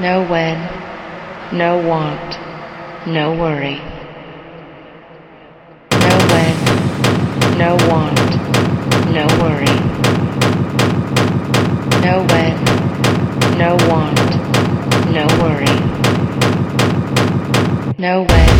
no when, no want, no worry. No when, no want, no worry. No when, no want, no worry. No when,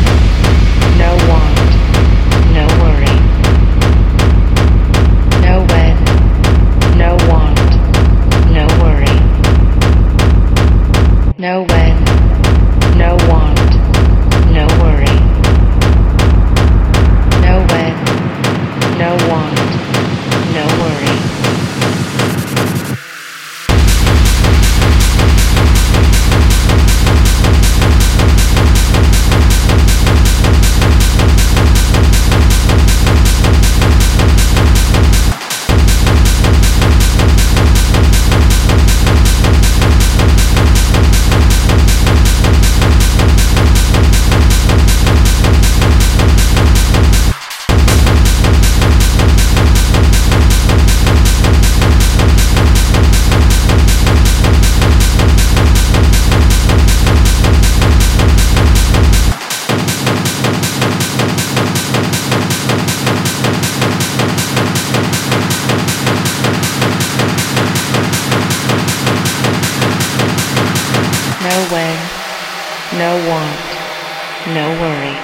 No when, no want, no worry.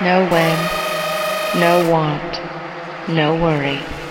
No when, no want, no worry.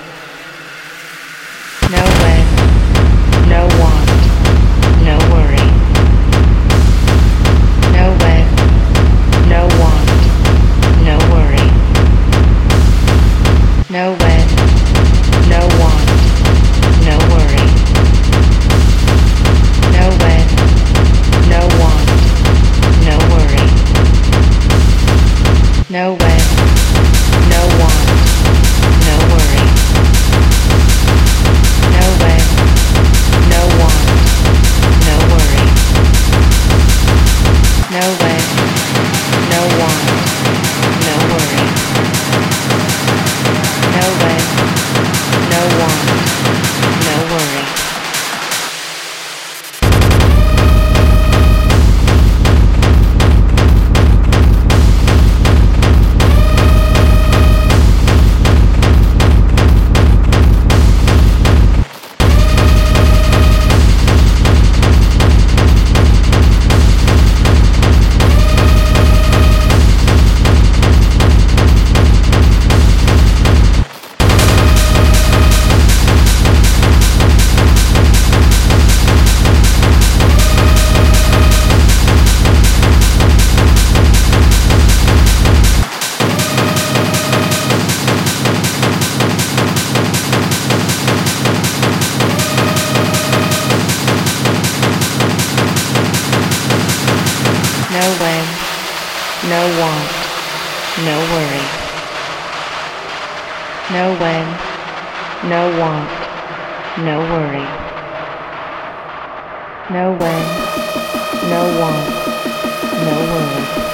No when, no want, no worry. No when, no want, no worry.